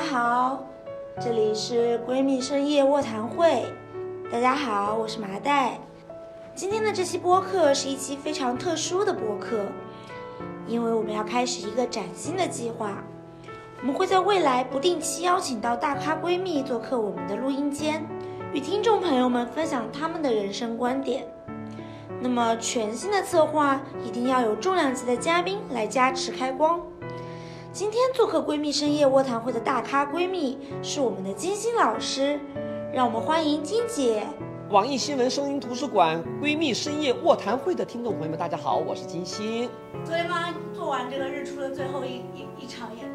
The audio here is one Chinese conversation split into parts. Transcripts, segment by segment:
大家好这里是闺蜜深夜卧谈会，大家好，我是麻袋。今天的这期播客是一期非常特殊的播客，因为我们要开始一个崭新的计划。我们会在未来不定期邀请到大咖闺蜜做客我们的录音间，与听众朋友们分享他们的人生观点。那么全新的策划一定要有重量级的嘉宾来加持开光。今天做客闺蜜深夜卧谈会的大咖闺蜜是我们的金星老师，让我们欢迎金姐。网易新闻声音图书馆闺蜜深夜卧谈会的听众朋友们，大家好，我是金星。昨天刚做完这个日出的最后一一一场演。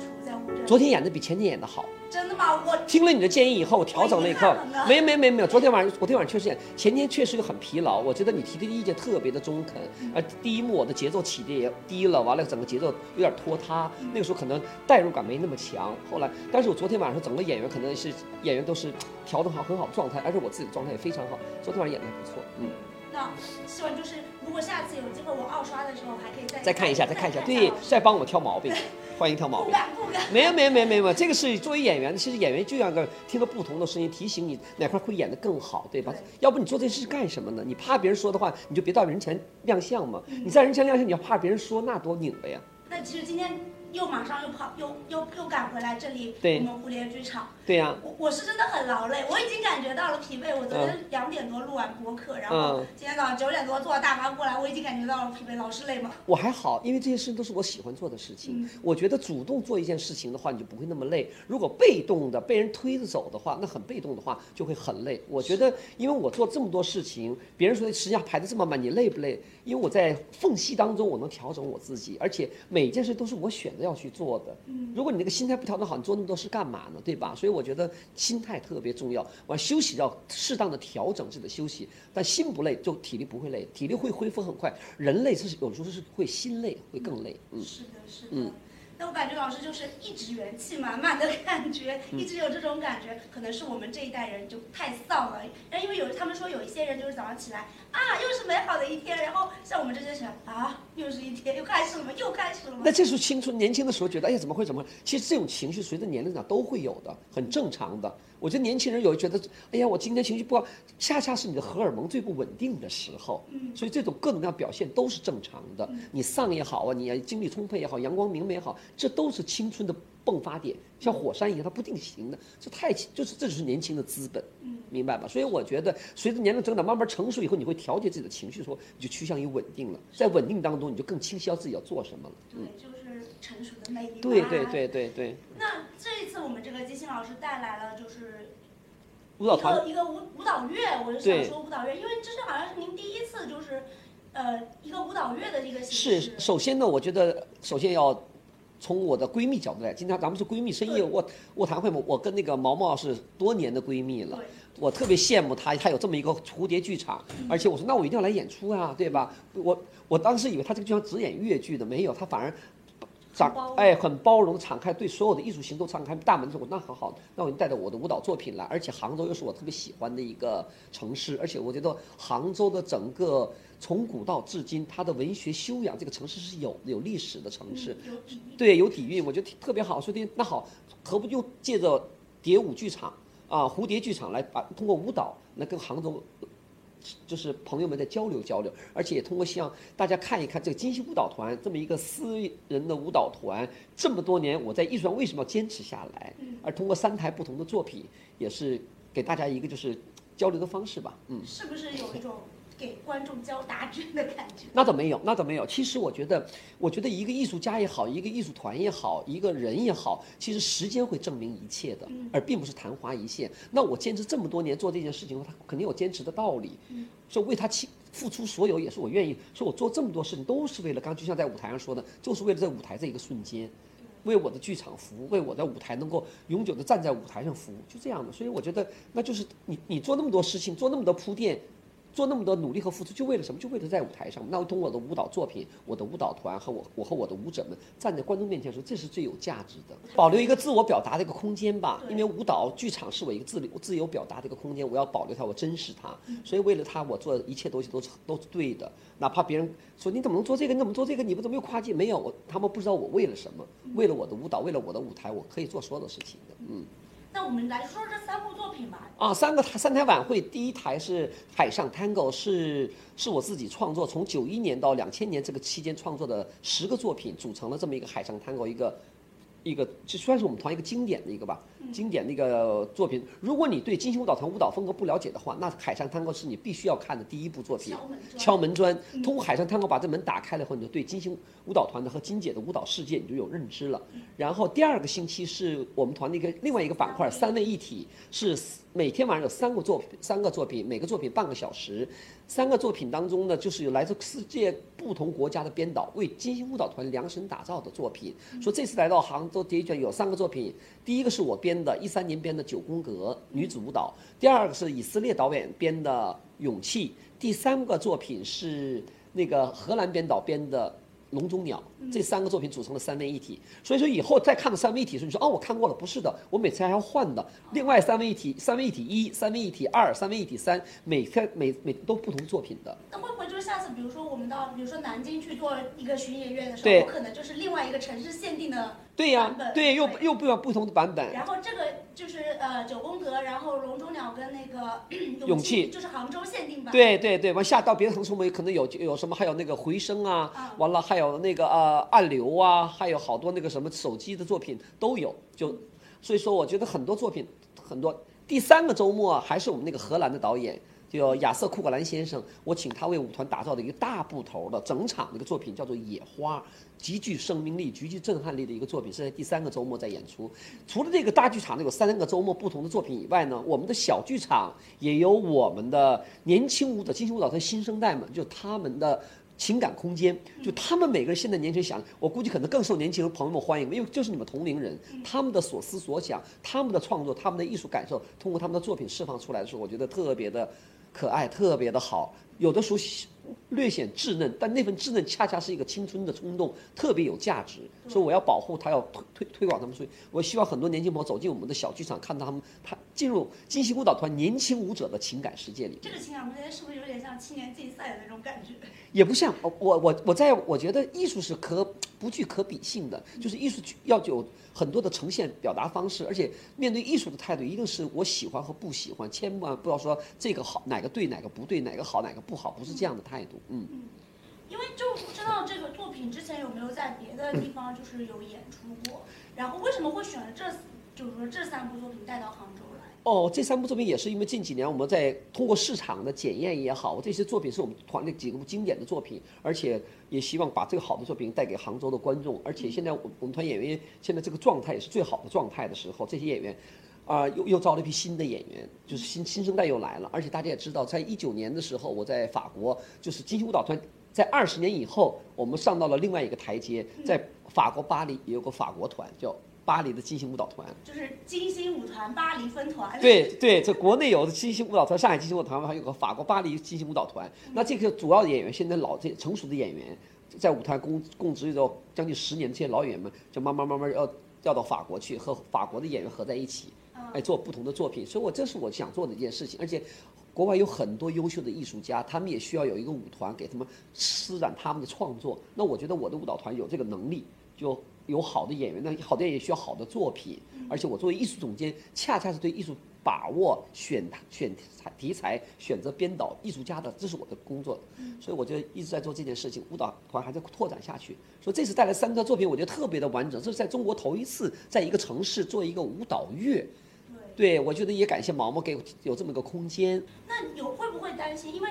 昨天演的比前天演的好。真的吗？我听了你的建议以后，我调整了一刻。没没没没有，昨天晚上昨天晚上确实演，前天确实很疲劳。我觉得你提的意见特别的中肯。而第一幕我的节奏起的也低了，完了整个节奏有点拖沓，那个时候可能代入感没那么强。后来，但是我昨天晚上整个演员可能是演员都是调整好很好状态，而且我自己的状态也非常好。昨天晚上演的还不错，嗯。那希望就是如果下次有机会我二刷的时候，还可以再再看一下，再看一下，对，再帮我挑毛病。欢迎挑毛病，不敢不敢。没有没有没有没有，这个是作为演员，其实演员就要个听到不同的声音，提醒你哪块会演得更好，对吧？要不你做这事干什么呢？你怕别人说的话，你就别到人前亮相嘛。你在人前亮相，你要怕别人说，那多拧巴呀。那其实今天。又马上又跑又又又赶回来这里，我们蝴蝶剧场。对呀，我我是真的很劳累，我已经感觉到了疲惫。我昨天两点多录完播客，然后今天早上九点多坐大巴过来，我已经感觉到了疲惫。老师累吗？我还好，因为这些事情都是我喜欢做的事情。我觉得主动做一件事情的话，你就不会那么累。如果被动的被人推着走的话，那很被动的话就会很累。我觉得，因为我做这么多事情，别人说实际上排的这么满，你累不累？因为我在缝隙当中，我能调整我自己，而且每一件事都是我选择要去做的。嗯，如果你那个心态不调整好，你做那么多事干嘛呢？对吧？所以我觉得心态特别重要。完休息要适当的调整自己的休息，但心不累，就体力不会累，体力会恢复很快。人类是有时候是会心累，会更累。嗯，是的，是的。嗯。那我感觉老师就是一直元气满满的感觉，一直有这种感觉，可能是我们这一代人就太丧了。然后因为有他们说有一些人就是早上起来啊，又是美好的一天，然后像我们这些人啊，又是一天，又开始了吗？又开始了吗？那这时候青春年轻的时候觉得，哎呀，怎么会怎么？其实这种情绪随着年龄长都会有的，很正常的。我觉得年轻人有觉得，哎呀，我今天情绪不好，恰恰是你的荷尔蒙最不稳定的时候。嗯，所以这种各种各样表现都是正常的。你丧也好啊，你精力充沛也好，阳光明媚也好，这都是青春的迸发点，像火山一样，它不定型的。这太就是这就是年轻的资本。嗯，明白吧？所以我觉得，随着年龄增长，慢慢成熟以后，你会调节自己的情绪，说你就趋向于稳定了。在稳定当中，你就更清晰到自己要做什么了。对，就是成熟的魅力。对对对对对。那这一次我们这个金星老师带来了就是舞蹈团一个舞舞蹈乐，我就想说舞蹈乐，因为这是好像是您第一次就是呃一个舞蹈乐的一个形式。是，首先呢，我觉得首先要从我的闺蜜角度来，今天咱们是闺蜜深夜卧卧谈会嘛，我跟那个毛毛是多年的闺蜜了，我特别羡慕她，她有这么一个蝴蝶剧场，而且我说那我一定要来演出啊，对吧？我我当时以为她这个剧场只演越剧的，没有，她反而。敞哎，很包容、敞开，对所有的艺术型都敞开大门。说那很好，那我就带着我的舞蹈作品来。而且杭州又是我特别喜欢的一个城市，而且我觉得杭州的整个从古到至今，它的文学修养，这个城市是有有历史的城市，对，有底蕴，我觉得特别好。说的那好，何不就借着蝶舞剧场啊、蝴蝶剧场来把通过舞蹈来跟杭州。就是朋友们在交流交流，而且也通过希望大家看一看这个金星舞蹈团这么一个私人的舞蹈团，这么多年我在艺术上为什么要坚持下来？而通过三台不同的作品，也是给大家一个就是交流的方式吧。嗯，是不是有一种？给观众交答卷的感觉，那倒没有，那倒没有。其实我觉得，我觉得一个艺术家也好，一个艺术团也好，一个人也好，其实时间会证明一切的，而并不是昙花一现。那我坚持这么多年做这件事情，他肯定有坚持的道理。说为他去付出所有，也是我愿意。说我做这么多事情，都是为了刚就像在舞台上说的，就是为了在舞台这一个瞬间，为我的剧场服务，为我的舞台能够永久的站在舞台上服务，就这样的。所以我觉得，那就是你你做那么多事情，做那么多铺垫。做那么多努力和付出，就为了什么？就为了在舞台上。那我通过我的舞蹈作品，我的舞蹈团和我，我和我的舞者们站在观众面前说，这是最有价值的。保留一个自我表达的一个空间吧，因为舞蹈剧场是我一个自我自由表达的一个空间，我要保留它，我珍视它。所以为了它，我做一切东西都是都是对的。哪怕别人说你怎么能做这个？你怎么做这个？你不怎么又跨界？没有，他们不知道我为了什么？为了我的舞蹈，为了我的舞台，我可以做所有的事情的。嗯。那我们来说这三部作品吧。啊，三个三台晚会，第一台是《海上 Tango》，是是我自己创作，从九一年到两千年这个期间创作的十个作品，组成了这么一个《海上 Tango》一个。一个这算是我们团一个经典的一个吧，经典的一个作品。如果你对金星舞蹈团舞蹈风格不了解的话，那《海上探戈》是你必须要看的第一部作品。敲门砖，通过《海上探戈》把这门打开了以后，你就对金星舞蹈团的和金姐的舞蹈世界你就有认知了。然后第二个星期是我们团的一个另外一个板块，三位一体是。每天晚上有三个作品，三个作品，每个作品半个小时。三个作品当中呢，就是有来自世界不同国家的编导为金星舞蹈团量身打造的作品。说这次来到杭州，第一卷有三个作品，第一个是我编编的，一三年编的《九宫格》女子舞蹈；第二个是以色列导演编的《勇气》；第三个作品是那个荷兰编导编的。笼中鸟这三个作品组成了三位一体，所以说以后再看到三位一体的时候，你说哦，我看过了，不是的，我每次还要换的。另外三位一体，三位一体一，三位一体二，三位一体三，每天每每都不同作品的。那会不会就是下次，比如说我们到，比如说南京去做一个巡演院的时候，有可能就是另外一个城市限定的？对呀，对，又又不要不同的版本。然后这个就是呃九宫格，然后笼中鸟跟那个勇气，就是杭州对对对，往下到别的城市我们可能有有什么，还有那个回声啊，完了还有那个呃暗流啊，还有好多那个什么手机的作品都有。就所以说，我觉得很多作品很多。第三个周末还是我们那个荷兰的导演。叫亚瑟库格兰先生，我请他为舞团打造的一个大部头的整场的一个作品，叫做《野花》，极具生命力、极具震撼力的一个作品，是在第三个周末在演出。除了这个大剧场呢，有三个周末不同的作品以外呢，我们的小剧场也有我们的年轻舞者、金星舞蹈团新生代们，就他们的情感空间，就他们每个人现在年轻人想，我估计可能更受年轻人朋友们欢迎，因为就是你们同龄人，他们的所思所想、他们的创作、他们的艺术感受，通过他们的作品释放出来的时候，我觉得特别的。可爱特别的好，有的时候略显稚嫩，但那份稚嫩恰恰是一个青春的冲动，特别有价值。所以我要保护他，要推推推广他们。所以我希望很多年轻朋友走进我们的小剧场，看到他们，他进入金星舞蹈团年轻舞者的情感世界里。这个情感空间是不是有点像青年竞赛的那种感觉？也不像，我我我我在我觉得艺术是可不具可比性的，就是艺术要有很多的呈现表达方式，而且面对艺术的态度一定是我喜欢和不喜欢，千万不要说这个好哪个对哪个不对，哪个好哪个不好，不是这样的态度，嗯。因为就不知道这个作品之前有没有在别的地方就是有演出过，然后为什么会选了这，就是说这三部作品带到杭州来？哦，这三部作品也是因为近几年我们在通过市场的检验也好，这些作品是我们团的几个经典的作品，而且也希望把这个好的作品带给杭州的观众。而且现在我我们团演员现在这个状态也是最好的状态的时候，这些演员，啊，又又招了一批新的演员，就是新新生代又来了。而且大家也知道，在一九年的时候，我在法国就是金星舞蹈团。在二十年以后，我们上到了另外一个台阶，在法国巴黎也有个法国团，叫巴黎的金星舞蹈团，就是金星舞团巴黎分团。对对，这国内有的金星舞蹈团，上海金星舞蹈团，还有个法国巴黎金星舞蹈团。那这个主要的演员，现在老这成熟的演员，在舞台共共职有将近十年，这些老演员们就慢慢慢慢要调到法国去，和法国的演员合在一起，哎，做不同的作品。所以我这是我想做的一件事情，而且。国外有很多优秀的艺术家，他们也需要有一个舞团给他们施展他们的创作。那我觉得我的舞蹈团有这个能力，就有好的演员，那好的演员需要好的作品。而且我作为艺术总监，恰恰是对艺术把握、选选题材、选择编导艺术家的，这是我的工作。所以我就一直在做这件事情，舞蹈团还在拓展下去。所以这次带来三个作品，我觉得特别的完整。这是在中国头一次在一个城市做一个舞蹈乐。对，我觉得也感谢毛毛给有这么个空间。那有会不会担心？因为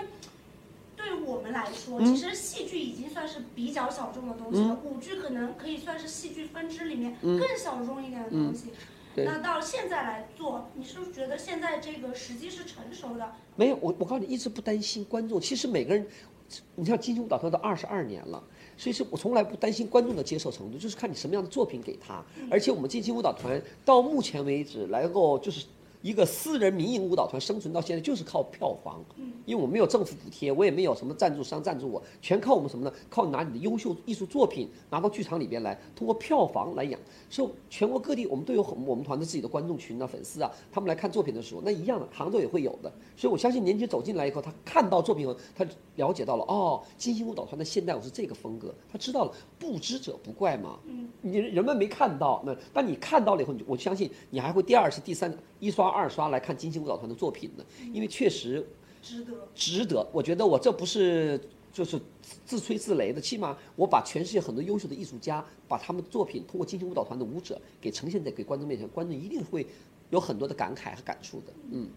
对于我们来说，其实戏剧已经算是比较小众的东西了。舞剧可能可以算是戏剧分支里面更小众一点的东西。那到现在来做，你是不是觉得现在这个时机是成熟的？没有，我我告诉你，一直不担心观众。其实每个人，你像金星舞蹈团都二十二年了。所以说我从来不担心观众的接受程度，就是看你什么样的作品给他。而且我们近期舞蹈团到目前为止来够就是一个私人民营舞蹈团生存到现在就是靠票房，因为我没有政府补贴，我也没有什么赞助商赞助我，全靠我们什么呢？靠拿你的优秀艺术作品拿到剧场里边来，通过票房来养。所以全国各地我们都有很我们团的自己的观众群啊、粉丝啊，他们来看作品的时候，那一样的，杭州也会有的。所以我相信年轻人走进来以后，他看到作品后，他了解到了哦，金星舞蹈团的现代舞是这个风格，他知道了，不知者不怪嘛。嗯，你人们没看到，那但你看到了以后，我相信你还会第二次、第三一刷、二刷来看金星舞蹈团的作品的，因为确实值得。值得。我觉得我这不是就是自吹自擂的，起码我把全世界很多优秀的艺术家，把他们的作品通过金星舞蹈团的舞者给呈现在给观众面前，观众一定会有很多的感慨和感触的。嗯，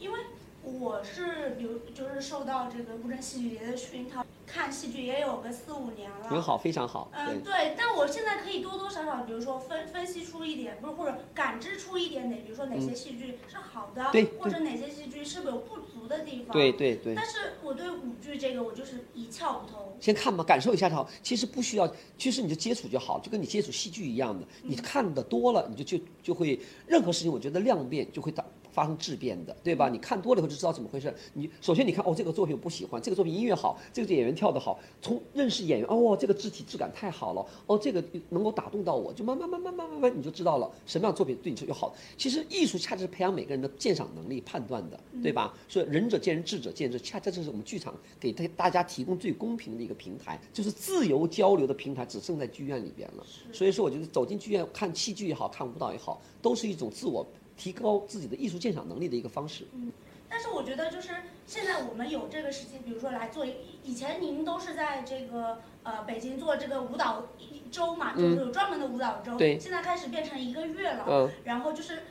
因为我是比如就是受到这个乌镇戏剧节的熏陶，看戏剧也有个四五年了。很好，非常好。嗯，对，但我现在可以多多少少，比如说分分析出一点，不是或者感知出一点哪，比如说哪些戏剧是好的，对或者哪些戏剧是不是有不足的地方。对对对。但是我对舞剧这个，我就是一窍不通。先看吧，感受一下就好。其实不需要，其实你就接触就好，就跟你接触戏剧一样的。你看的多了，你就就就会任何事情，我觉得量变就会打发生质变的，对吧？你看多了以后就知道怎么回事。你首先你看哦，这个作品我不喜欢，这个作品音乐好，这个演员跳得好，从认识演员哦，这个肢体质感太好了，哦，这个能够打动到我，就慢慢慢慢慢慢慢你就知道了什么样的作品对你是有好的。其实艺术恰恰是培养每个人的鉴赏能力、判断的，对吧？所以仁者见仁，智者见智，恰恰这是我们剧场给大大家提供最公平的一个平台，就是自由交流的平台，只剩在剧院里边了。所以说，我觉得走进剧院看戏剧也好看舞蹈也好，都是一种自我提高自己的艺术鉴赏能力的一个方式。嗯但是我觉得就是现在我们有这个时间，比如说来做，以前您都是在这个呃北京做这个舞蹈周嘛，就是有专门的舞蹈周。对现在开始变成一个月了，嗯然后就是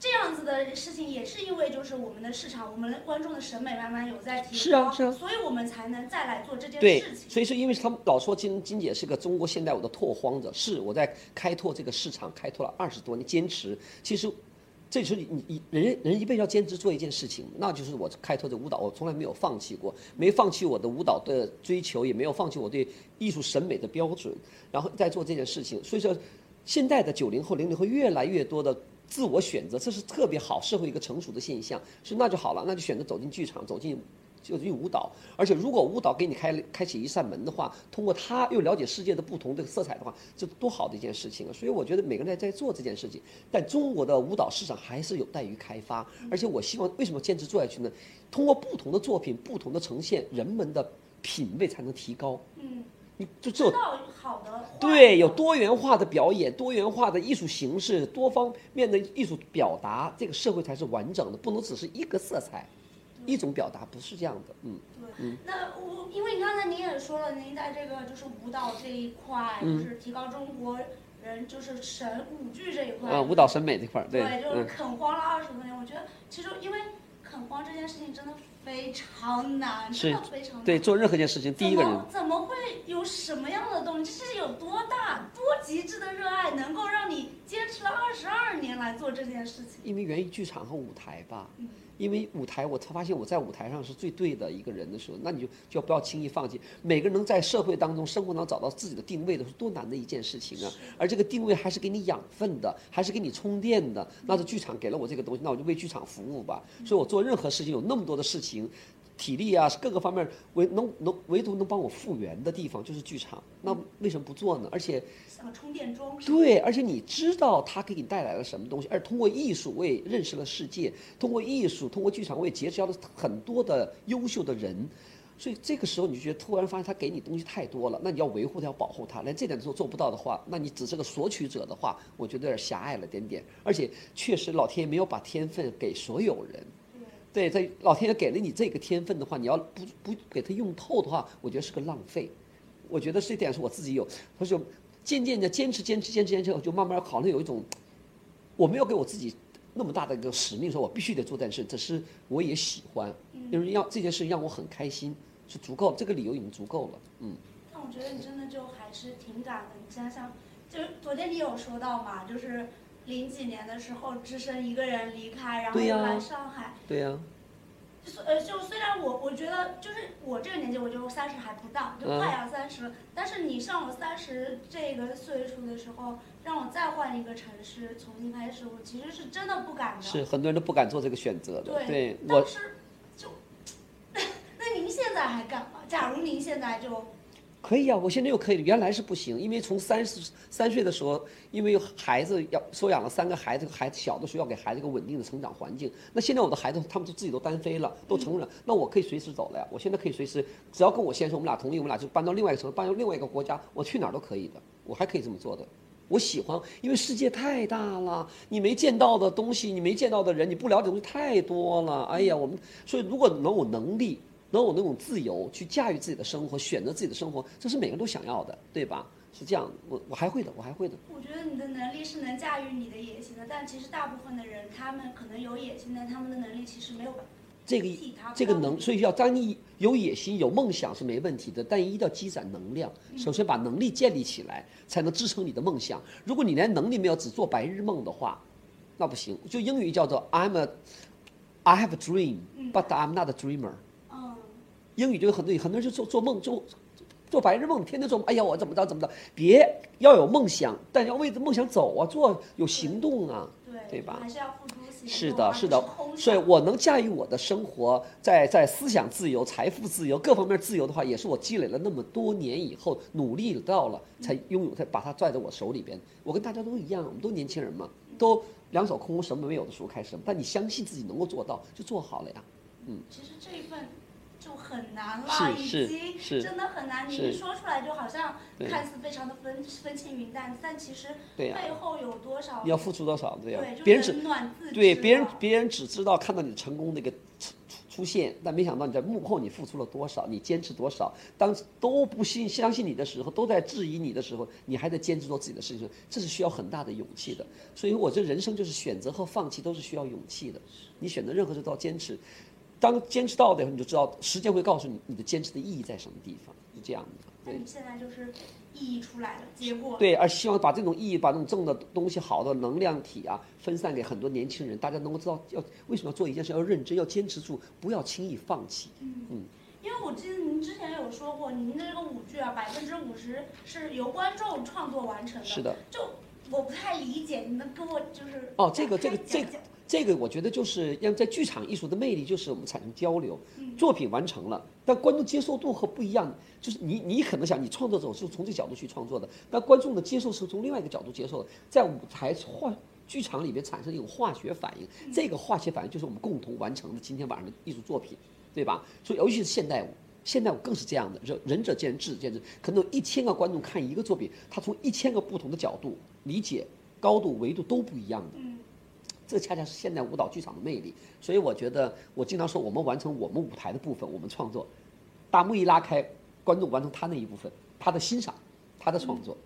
这样子的事情，也是因为就是我们的市场，我们观众的审美慢慢有在提高，是啊是啊所以我们才能再来做这件事，情。所以说，因为他们老说金金姐是个中国现代舞的拓荒者，是我在开拓这个市场，开拓了二十多年，坚持。其实，这就是你你人人一辈子要坚持做一件事情，那就是我开拓的舞蹈，我从来没有放弃过，没放弃我的舞蹈的追求，也没有放弃我对艺术审美的标准，然后在做这件事情。所以说，现在的九零后、零零后越来越多的自我选择，这是特别好，社会一个成熟的现象。是那就好了，那就选择走进剧场，走进。就用舞蹈，而且如果舞蹈给你开开启一扇门的话，通过它又了解世界的不同的色彩的话，这多好的一件事情啊！所以我觉得每个人在在做这件事情，但中国的舞蹈市场还是有待于开发。而且我希望为什么坚持做下去呢？通过不同的作品、不同的呈现，人们的品味才能提高。嗯，你就只有好的，对，有多元化的表演，多元化的艺术形式，多方面的艺术表达，这个社会才是完整的，不能只是一个色彩，一种表达，不是这样的。嗯，对，那我因为刚才您也说了，您在这个就是舞蹈这一块，嗯就是提高中国人就是审舞剧这一块，啊，舞蹈审美这块儿，对，对，就是嗯，垦荒了二十多年。我觉得其实因为垦荒这件事情真的非常难，真的非常难。对，做任何一件事情，第一个人怎么会有什么样的动机？这是有多大、多极致的热爱，能够让你坚持了二十二年来做这件事情？因为源于剧场和舞台吧嗯。因为舞台，我才发现我在舞台上是最对的一个人的时候，那你就就不要轻易放弃。每个人能在社会当中、生活当中找到自己的定位的是多难的一件事情啊！而这个定位还是给你养分的，还是给你充电的。那这剧场给了我这个东西，那我就为剧场服务吧。所以我做任何事情有那么多的事情，体力啊各个方面唯能能唯独能帮我复原的地方就是剧场。那为什么不做呢？而且像充电桩。对，而且你知道它给你带来了什么东西，而通过艺术，我也认识了世界；通过艺术，通过剧场，我也结交了很多的优秀的人。所以这个时候，你就觉得突然发现他给你东西太多了，那你要维护他，要保护他，连这点都做不到的话，那你只是个索取者的话，我觉得有点狭隘了点点。而且确实，老天爷没有把天分给所有人。对，在老天爷给了你这个天分的话，你要不不给他用透的话，我觉得是个浪费。我觉得这点是我自己有，他就渐渐的坚持坚持坚持坚持，我就慢慢好像有一种，我没有给我自己那么大的一个使命，说我必须得做这件事，只是我也喜欢，就是让这件事让我很开心，是足够，这个理由已经足够了，嗯。但我觉得你真的就还是挺敢的。你想想，就是昨天你有说到嘛，就是零几年的时候，只身一个人离开，然后又来上海，对呀、呃，就虽然我我觉得就是我这个年纪，我就三十还不到，就快要三十了。但是你上我三十这个岁数的时候，让我再换一个城市重新开始，我其实是真的不敢的。是很多人都不敢做这个选择的。对，对我当时就，那您现在还敢吗？假如您现在就可以啊，我现在又可以了。原来是不行，因为从三十三岁的时候，因为孩子要收养了三个孩子，孩子小的时候要给孩子一个稳定的成长环境。那现在我的孩子他们就自己都单飞了，都成人，那我可以随时走了呀。我现在可以随时，只要跟我先生我们俩同意，我们俩就搬到另外一个城市，搬到另外一个国家，我去哪儿都可以的，我还可以这么做的。我喜欢，因为世界太大了，你没见到的东西，你没见到的人，你不了解的东西太多了。哎呀，我们所以如果能有能力，能有那种自由去驾驭自己的生活，选择自己的生活，这是每个人都想要的，对吧？是这样，我我还会的，我还会的。我觉得你的能力是能驾驭你的野心的，但其实大部分的人，他们可能有野心，但他们的能力其实没有办法这个这个能，所以要当你有野心、有梦想是没问题的，但一定要积攒能量。首先把能力建立起来，才能支撑你的梦想。如果你连能力没有，只做白日梦的话，那不行。就英语叫做 I'm a I have a dream, but I'm not a dreamer。嗯，英语就有很多很多人就做做梦，做做白日梦，天天做梦。哎呀，我怎么着怎么着？别要有梦想，但要为着梦想走啊，做有行动啊，对，对吧？还是要付出行动，是的，是的，所以我能驾驭我的生活，在在思想自由、财富自由各方面自由的话，也是我积累了那么多年以后努力到了，才拥有，才把它拽在我手里边。我跟大家都一样，我们都年轻人嘛，都两手空空，什么没有的时候开始，但你相信自己能够做到，就做好了呀。嗯其实这一份就很难了，已经是真的很难。你一说出来就好像看似非常的风风轻云淡，但其实背后有多少你要付出多少，对呀、别人只对别人别人只知道看到你成功的一个出出出现，但没想到你在幕后你付出了多少，你坚持多少。当都不信相信你的时候，都在质疑你的时候，你还在坚持做自己的事情，这是需要很大的勇气的。所以我这人生就是选择和放弃都是需要勇气的。你选择任何事都要坚持，当坚持到的时候，你就知道时间会告诉你你的坚持的意义在什么地方，是这样的。对那你现在就是意义出来了，结果对，而希望把这种意义、把这种正的东西、好的能量体啊，分散给很多年轻人，大家能够知道要为什么要做一件事，要认真，要坚持住，不要轻易放弃。嗯因为我记得您之前有说过，您的这个舞剧啊，百分之五十是由观众创作完成的。是的。就我不太理解，你能跟我就是哦，这个这个这个这个，我觉得就是让在剧场艺术的魅力，就是我们产生交流。作品完成了，但观众接受度和不一样，就是你你可能想你创作者是从这角度去创作的，但观众的接受是从另外一个角度接受的，在舞台化剧场里面产生一种化学反应，这个化学反应就是我们共同完成的今天晚上的艺术作品，对吧？所以尤其是现代舞。现代舞更是这样的，仁仁者见仁，智者见智。可能有一千个观众看一个作品，他从一千个不同的角度理解、高度、维度都不一样的。嗯这恰恰是现代舞蹈剧场的魅力。所以我觉得，我经常说，我们完成我们舞台的部分，我们创作，大幕一拉开，观众完成他那一部分，他的欣赏，他的创作。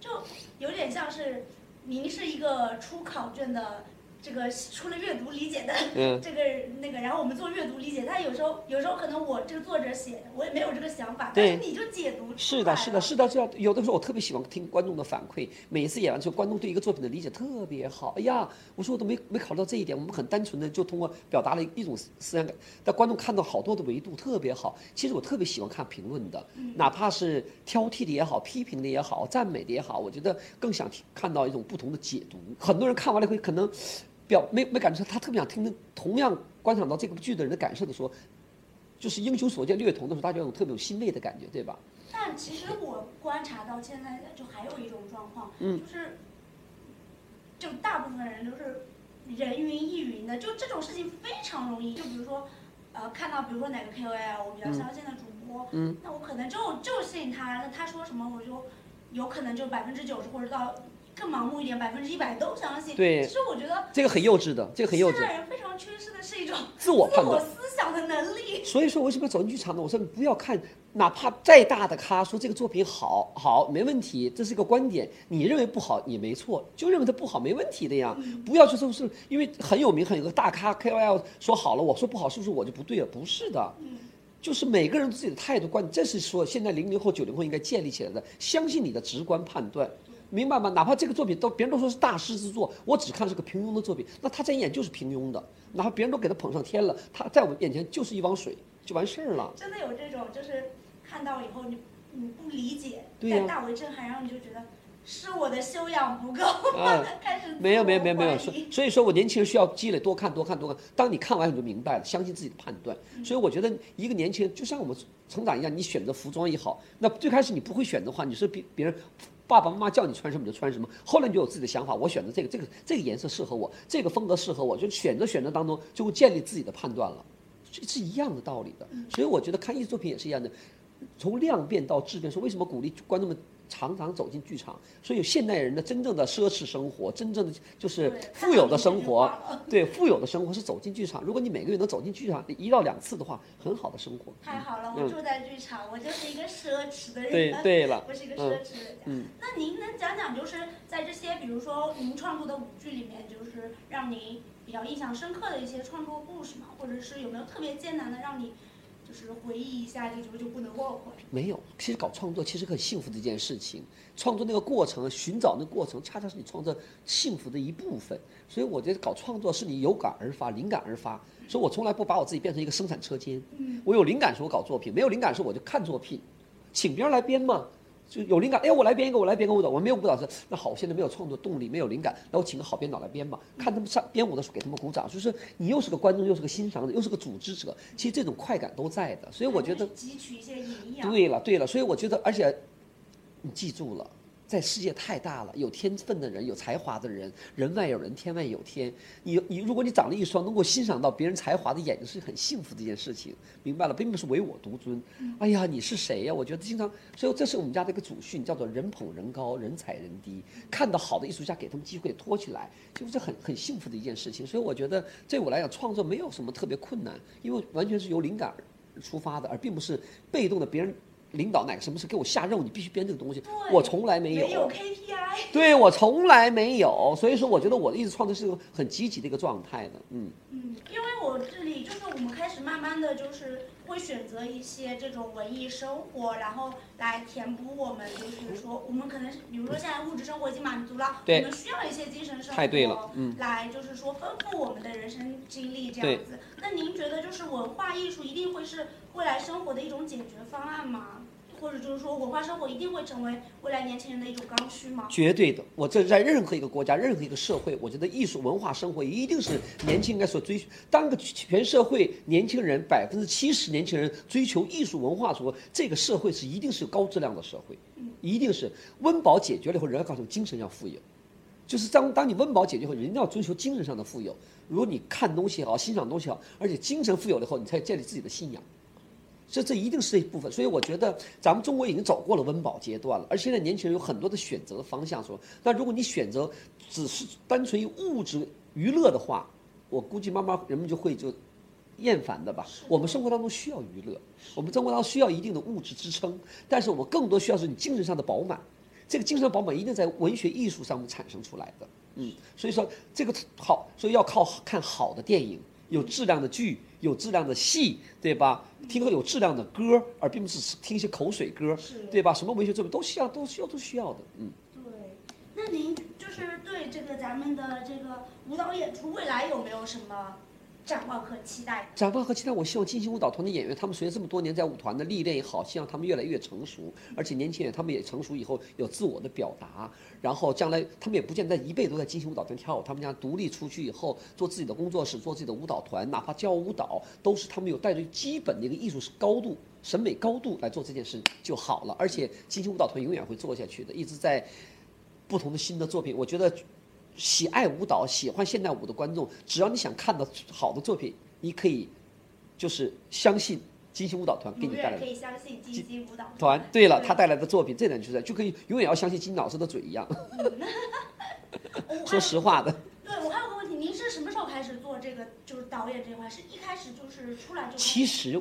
就有点像是您是一个出考卷的这个出了阅读理解的嗯 这个那个，然后我们做阅读理解，但有时候有时候可能我这个作者写的我也没有这个想法，但是你就解读是的，是的，是的，是的。有的时候我特别喜欢听观众的反馈，每一次演完之后，观众对一个作品的理解特别好。哎呀，我说我都没没考虑到这一点，我们很单纯的就通过表达了一种思想感，但观众看到好多的维度特别好。其实我特别喜欢看评论的，哪怕是挑剔的也好，批评的也好，赞美的也好，我觉得更想看到一种不同的解读。很多人看完了会可能表没没感受，他特别想听听同样观赏到这个剧的人的感受的时候，就是英雄所见略同的时候，大家有特别有欣慰的感觉，对吧？但其实我观察到现在，就还有一种状况，嗯就是，就大部分人都是人云亦云的，就这种事情非常容易。就比如说，呃，看到比如说哪个 KOL 我比较相信的主播，嗯那我可能就就信他，那他说什么我就有可能就百分之九十或者到更盲目一点，百分之一百都相信。对其实我觉得这个很幼稚的，这个很幼稚现，在人非常缺失的是一种自我判断。思想的能力。所以说，为什么要走进剧场呢？我说你不要看，哪怕再大的咖说这个作品好好没问题，这是一个观点，你认为不好也没错，就认为它不好没问题的呀。不要去说是因为很有名，很有个大咖 KOL 说好了，我说不好，是不是我就不对了？不是的。嗯就是每个人自己的态度观，这是说现在零零后、九零后应该建立起来的，相信你的直观判断，明白吗？哪怕这个作品都别人都说是大师之作，我只看是个平庸的作品，那他在眼就是平庸的。哪怕别人都给他捧上天了，他在我们眼前就是一汪水，就完事儿了。真的有这种，就是看到以后你你不理解，对大为震撼，然后你就觉得是我的修养不够，啊 开始没有没有没有没有，所所以说我年轻人需要积累，多看多看多看。当你看完你就明白了，相信自己的判断。所以我觉得一个年轻人就像我们成长一样，你选择服装也好，那最开始你不会选的话，你是别别人。爸爸妈妈叫你穿什么你就穿什么，后来你就有自己的想法。我选择这个，这个这个颜色适合我，这个风格适合我，就选择选择当中就会建立自己的判断了，这是一样的道理的。所以我觉得看艺术作品也是一样的，从量变到质变。说为什么鼓励观众们常常走进剧场？所以现代人的真正的奢侈生活，真正的就是富有的生活 对富有的生活是走进剧场。如果你每个月能走进剧场一到两次的话，很好的生活。太好了，嗯我住在剧场，我就是一个奢侈的人。对 对了我是一个嗯奢侈的人。嗯那您能讲讲，就是在这些，比如说您创作的舞剧里面，就是让您比较印象深刻的一些创作故事吗？或者是有没有特别艰难的，让你就是回忆一下，就就就不能忘怀？没有，其实搞创作其实很幸福的一件事情。创作那个过程，寻找那个过程，恰恰是你创作幸福的一部分。所以我觉得搞创作是你有感而发，灵感而发。所以我从来不把我自己变成一个生产车间。嗯我有灵感时候搞作品，没有灵感时候我就看作品，请别人来编嘛。就有灵感，哎，我来编一个，我来编个舞蹈。我没有舞蹈是，那好，我现在没有创作动力，没有灵感，那我请个好编导来编吧。看他们上编舞的时候，给他们鼓掌，就是你又是个观众，又是个欣赏者，又是个组织者，其实这种快感都在的。所以我觉得汲取一些营养。对了，对了，所以我觉得，而且你记住了，在世界太大了，有天分的人，有才华的人，人外有人，天外有天。你你，如果你长了一双能够欣赏到别人才华的眼睛，是很幸福的一件事情，明白了，并不是唯我独尊。哎呀，你是谁呀？我觉得经常，所以这是我们家的一个祖训，叫做人捧人高，人踩人低。看到好的艺术家，给他们机会托起来，就是很很幸福的一件事情。所以我觉得，对我来讲，创作没有什么特别困难，因为完全是由灵感出发的，而并不是被动的别人。领导哪个什么事给我下任务，你必须编这个东西，我从来没有。没有 KPI。对我从来没有，所以说我觉得我的意识创作是个很积极的一个状态的，嗯。嗯，因为我这里就是我们开始慢慢的就是会选择一些这种文艺生活，然后来填补我们就是说我们可能是比如说现在物质生活已经满足了，对我们需要一些精神生活，太对了嗯来就是说丰富我们的人生经历这样子。那您觉得就是文化艺术一定会是未来生活的一种解决方案吗？或者就是说文化生活一定会成为未来年轻人的一种刚需吗？绝对的，我这在任何一个国家、任何一个社会，我觉得艺术文化生活一定是年轻人应该所追求。当个全社会年轻人百分之七十年轻人追求艺术文化的时候，这个社会是一定是高质量的社会，一定是温饱解决了以后，人要告诉你精神要富有。就是当当你温饱解决后，人要追求精神上的富有。如果你看东西也好，欣赏东西也好，而且精神富有了以后，你才建立自己的信仰。这这一定是一部分，所以我觉得咱们中国已经走过了温饱阶段了，而现在年轻人有很多的选择的方向。说，那如果你选择只是单纯于物质娱乐的话，我估计慢慢人们就会就厌烦的吧。我们生活当中需要娱乐，我们生活当中需要一定的物质支撑，但是我们更多需要是你精神上的饱满。这个精神饱满一定在文学艺术上面产生出来的，嗯，所以说这个好，所以要靠看好的电影，有质量的剧，有质量的戏，对吧？听个有质量的歌，而并不是听一些口水歌，对吧？什么文学作品都需要，都需要，都需要的，嗯。对，那您就是对这个咱们的这个舞蹈演出未来有没有什么展望和期待？展望和期待，我希望金星舞蹈团的演员，他们随着这么多年在舞团的历练也好，希望他们越来越成熟，而且年轻人他们也成熟以后有自我的表达，然后将来他们也不见得一辈子都在金星舞蹈团跳舞，他们将独立出去以后做自己的工作室，做自己的舞蹈团，哪怕教舞蹈，都是他们有带着基本的一个艺术高度、审美高度来做这件事就好了。而且金星舞蹈团永远会做下去的，一直在不同的新的作品，我觉得。喜爱舞蹈、喜欢现代舞的观众，只要你想看到好的作品，你可以就是相信金星舞蹈团给你带来的可以相信金星舞蹈团。对了，他带来的作品，这点就是就可以永远要相信金老师的嘴一样。说实话的，对我还有个问题，您是什么时候开始做这个就是导演这块？是一开始就是出来就其实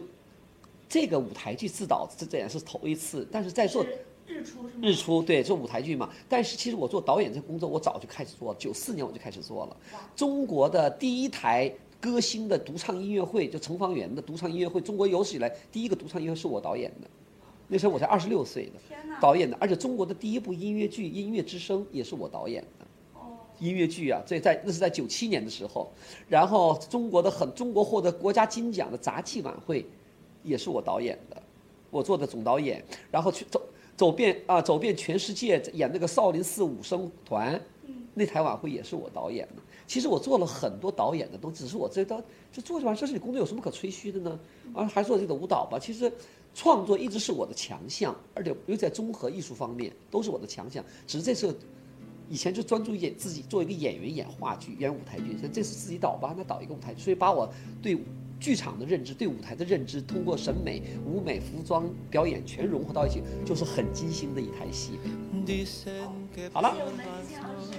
这个舞台剧自导这这也是头一次，但是在做是日出是吗？日出对做舞台剧嘛，但是其实我做导演这个工作，我早就开始做了，九四年我就开始做了。中国的第一台歌星的独唱音乐会，就程方圆的独唱音乐会，中国有史以来第一个独唱音乐会是我导演的。那时候我才二十六岁呢天哪，导演的，而且中国的第一部音乐剧《音乐之声》也是我导演的。音乐剧啊，这在那是在九七年的时候，然后中国的很中国获得国家金奖的杂技晚会，也是我导演的，我做的总导演，然后去走走遍啊走遍全世界演那个少林寺武生团，那台晚会也是我导演的。其实我做了很多导演的东西，只是我这当就做这玩意儿，这是你工作有什么可吹嘘的呢？啊，还做这个舞蹈吧，其实。创作一直是我的强项，而且尤其在综合艺术方面都是我的强项。只是这次，以前就专注演自己做一个演员，演话剧、演舞台剧。像这次自己导吧，那导一个舞台剧，所以把我对剧场的认知、对舞台的认知，通过审美、舞美、服装、表演全融合到一起，就是很精心的一台戏。好好了，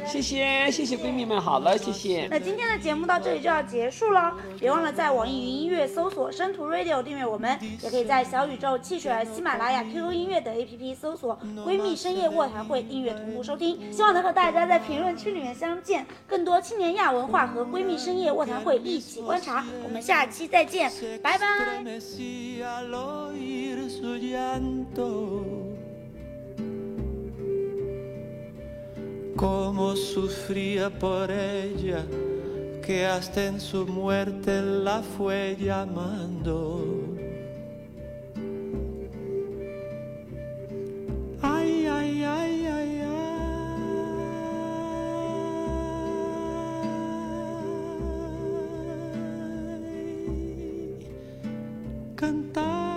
谢谢谢谢闺蜜们，好了，谢谢。那今天的节目到这里就要结束了，别忘了在网易云音乐搜索“生图 Radio” 订阅我们，也可以在小宇宙、汽水、喜马拉雅、QQ 音乐等 APP 搜索“闺蜜深夜卧谈会”订阅同步收听。希望能和大家在评论区里面相见，更多青年亚文化和闺蜜深夜卧谈会一起观察。我们下期再见，拜拜。Como sufría por ella, que hasta en su muerte la fue llamando. Ay, ay, ay, ay, ay. Cantar.